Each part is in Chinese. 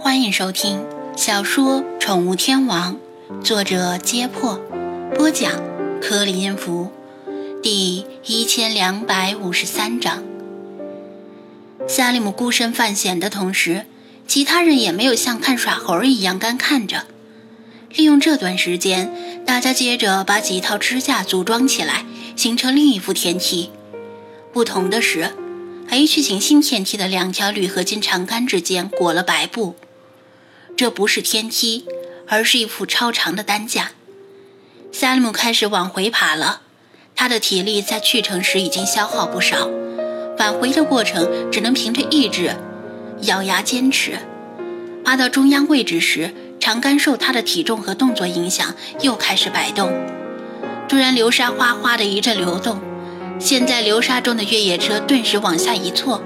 欢迎收听小说《宠物天王》，作者：揭破，播讲：颗粒音符，第一千两百五十三章。萨利姆孤身犯险的同时，其他人也没有像看耍猴一样干看着。利用这段时间，大家接着把几套支架组装起来，形成另一副天梯。不同的是，H 型新天梯的两条铝合金长杆之间裹了白布。这不是天梯，而是一副超长的担架。萨利姆开始往回爬了，他的体力在去程时已经消耗不少，返回的过程只能凭着意志，咬牙坚持。爬到中央位置时，长杆受他的体重和动作影响，又开始摆动。突然，流沙哗哗的一阵流动，陷在流沙中的越野车顿时往下一错。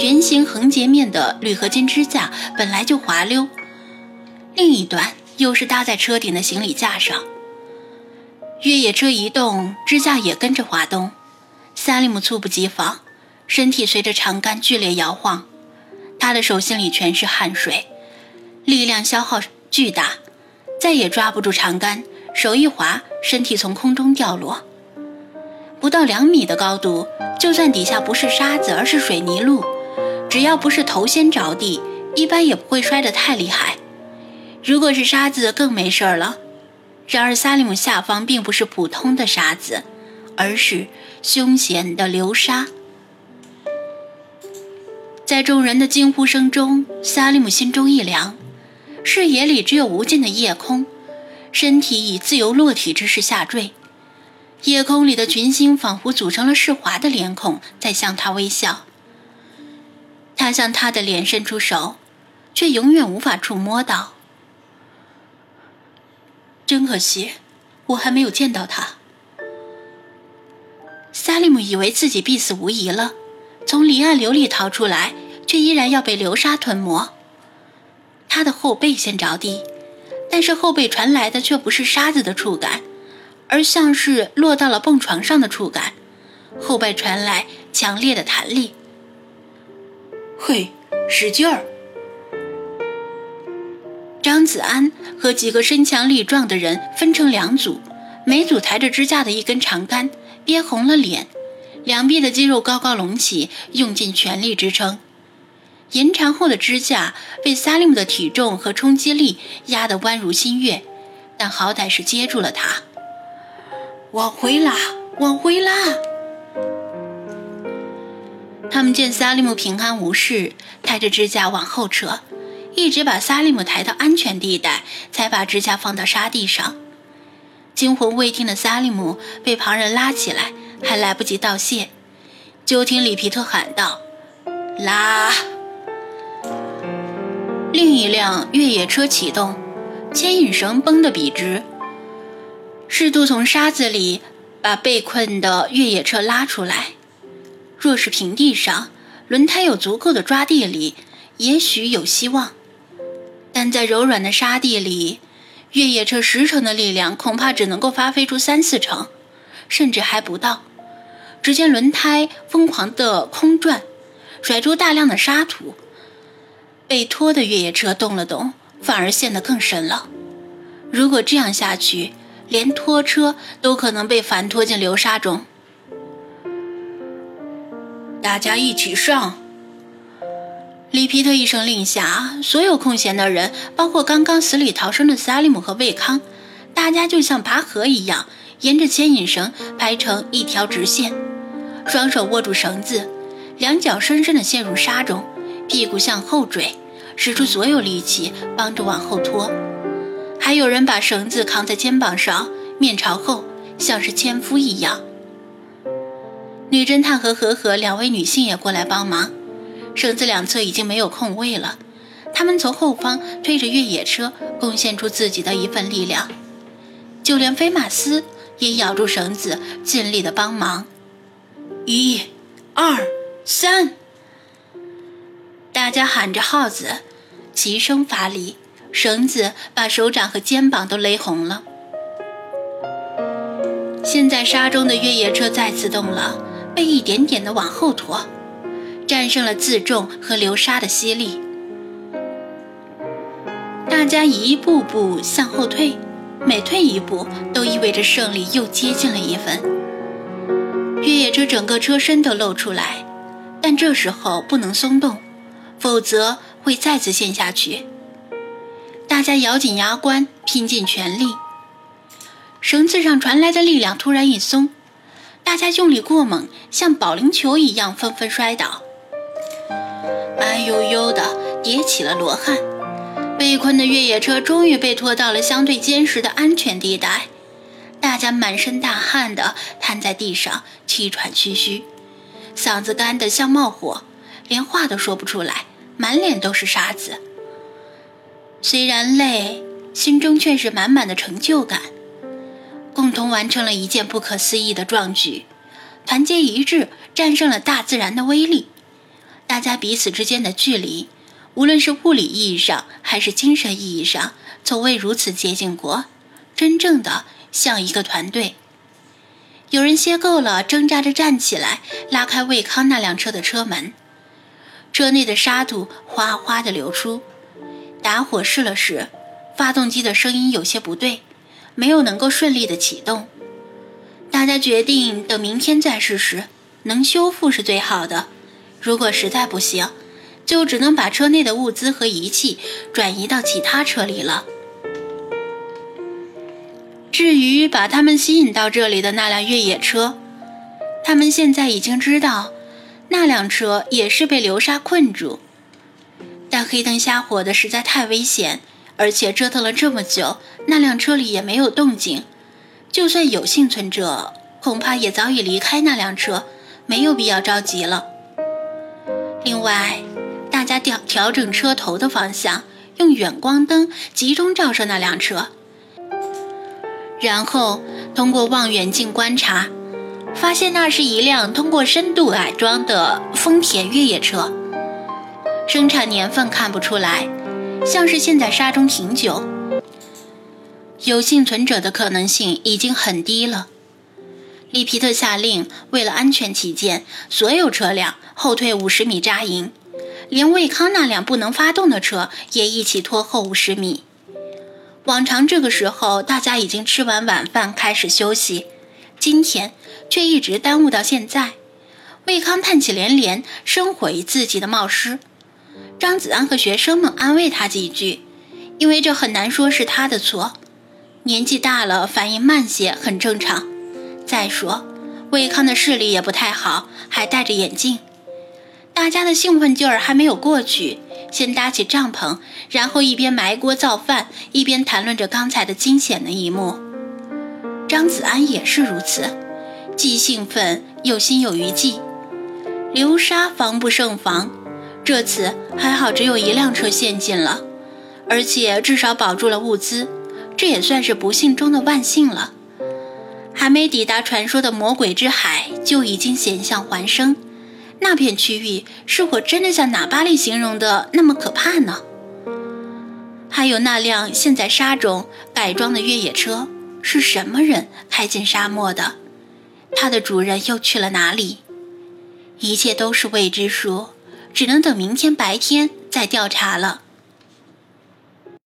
圆形横截面的铝合金支架本来就滑溜，另一端又是搭在车顶的行李架上。越野车一动，支架也跟着滑动。萨利姆猝不及防，身体随着长杆剧烈摇晃，他的手心里全是汗水，力量消耗巨大，再也抓不住长杆，手一滑，身体从空中掉落。不到两米的高度，就算底下不是沙子，而是水泥路。只要不是头先着地，一般也不会摔得太厉害。如果是沙子，更没事儿了。然而，萨利姆下方并不是普通的沙子，而是凶险的流沙。在众人的惊呼声中，萨利姆心中一凉，视野里只有无尽的夜空，身体以自由落体之势下坠。夜空里的群星仿佛组成了世华的脸孔，在向他微笑。他向他的脸伸出手，却永远无法触摸到。真可惜，我还没有见到他。萨利姆以为自己必死无疑了，从离岸流里逃出来，却依然要被流沙吞没。他的后背先着地，但是后背传来的却不是沙子的触感，而像是落到了蹦床上的触感。后背传来强烈的弹力。嘿，使劲儿！张子安和几个身强力壮的人分成两组，每组抬着支架的一根长杆，憋红了脸，两臂的肌肉高高隆起，用尽全力支撑。延长后的支架被萨利姆的体重和冲击力压得弯如新月，但好歹是接住了他。往回拉，往回拉！他们见萨利姆平安无事，抬着支架往后撤，一直把萨利姆抬到安全地带，才把支架放到沙地上。惊魂未定的萨利姆被旁人拉起来，还来不及道谢，就听里皮特喊道：“拉！”另一辆越野车启动，牵引绳绷得笔直，试图从沙子里把被困的越野车拉出来。若是平地上，轮胎有足够的抓地力，也许有希望；但在柔软的沙地里，越野车十成的力量恐怕只能够发挥出三四成，甚至还不到。只见轮胎疯狂地空转，甩出大量的沙土。被拖的越野车动了动，反而陷得更深了。如果这样下去，连拖车都可能被反拖进流沙中。大家一起上！里皮特一声令下，所有空闲的人，包括刚刚死里逃生的萨利姆和魏康，大家就像拔河一样，沿着牵引绳排成一条直线，双手握住绳子，两脚深深地陷入沙中，屁股向后坠，使出所有力气帮着往后拖。还有人把绳子扛在肩膀上，面朝后，像是纤夫一样。女侦探和和和两位女性也过来帮忙，绳子两侧已经没有空位了，他们从后方推着越野车，贡献出自己的一份力量。就连菲马斯也咬住绳子，尽力的帮忙。一、二、三，大家喊着号子，齐声发力，绳子把手掌和肩膀都勒红了。现在沙中的越野车再次动了。被一点点的往后拖，战胜了自重和流沙的吸力。大家一步步向后退，每退一步都意味着胜利又接近了一分。越野车整个车身都露出来，但这时候不能松动，否则会再次陷下去。大家咬紧牙关，拼尽全力。绳子上传来的力量突然一松，大家用力过猛，像保龄球一样纷纷摔倒，慢悠悠的叠起了罗汉。被困的越野车终于被拖到了相对坚实的安全地带，大家满身大汗的瘫在地上，气喘吁吁，嗓子干得像冒火，连话都说不出来，满脸都是沙子。虽然累，心中却是满满的成就感。共同完成了一件不可思议的壮举，团结一致，战胜了大自然的威力。大家彼此之间的距离，无论是物理意义上还是精神意义上，从未如此接近过，真正的像一个团队。有人歇够了，挣扎着站起来，拉开魏康那辆车的车门，车内的沙土哗哗地流出。打火试了试，发动机的声音有些不对，没有能够顺利的启动。大家决定等明天再试试，能修复是最好的。如果实在不行，就只能把车内的物资和仪器转移到其他车里了。至于把他们吸引到这里的那辆越野车，他们现在已经知道，那辆车也是被流沙困住。但黑灯瞎火的实在太危险，而且折腾了这么久，那辆车里也没有动静。就算有幸存者，恐怕也早已离开那辆车，没有必要着急了。另外，大家调调整车头的方向，用远光灯集中照射那辆车，然后通过望远镜观察，发现那是一辆通过深度改装的丰田越野车。生产年份看不出来，像是陷在沙中挺久。有幸存者的可能性已经很低了。利皮特下令，为了安全起见，所有车辆后退五十米扎营，连卫康那辆不能发动的车也一起拖后五十米。往常这个时候，大家已经吃完晚饭开始休息，今天却一直耽误到现在。卫康叹气连连，深悔自己的冒失。张子安和学生们安慰他几句，因为这很难说是他的错。年纪大了，反应慢些很正常。再说，魏康的视力也不太好，还戴着眼镜。大家的兴奋劲儿还没有过去，先搭起帐篷，然后一边埋锅造饭，一边谈论着刚才的惊险的一幕。张子安也是如此，既兴奋又心有余悸。流沙防不胜防。这次还好，只有一辆车陷进了，而且至少保住了物资，这也算是不幸中的万幸了。还没抵达传说的魔鬼之海，就已经险象环生。那片区域是否真的像喇巴利形容的那么可怕呢？还有那辆陷在沙中改装的越野车，是什么人开进沙漠的？它的主人又去了哪里？一切都是未知数。只能等明天白天再调查了。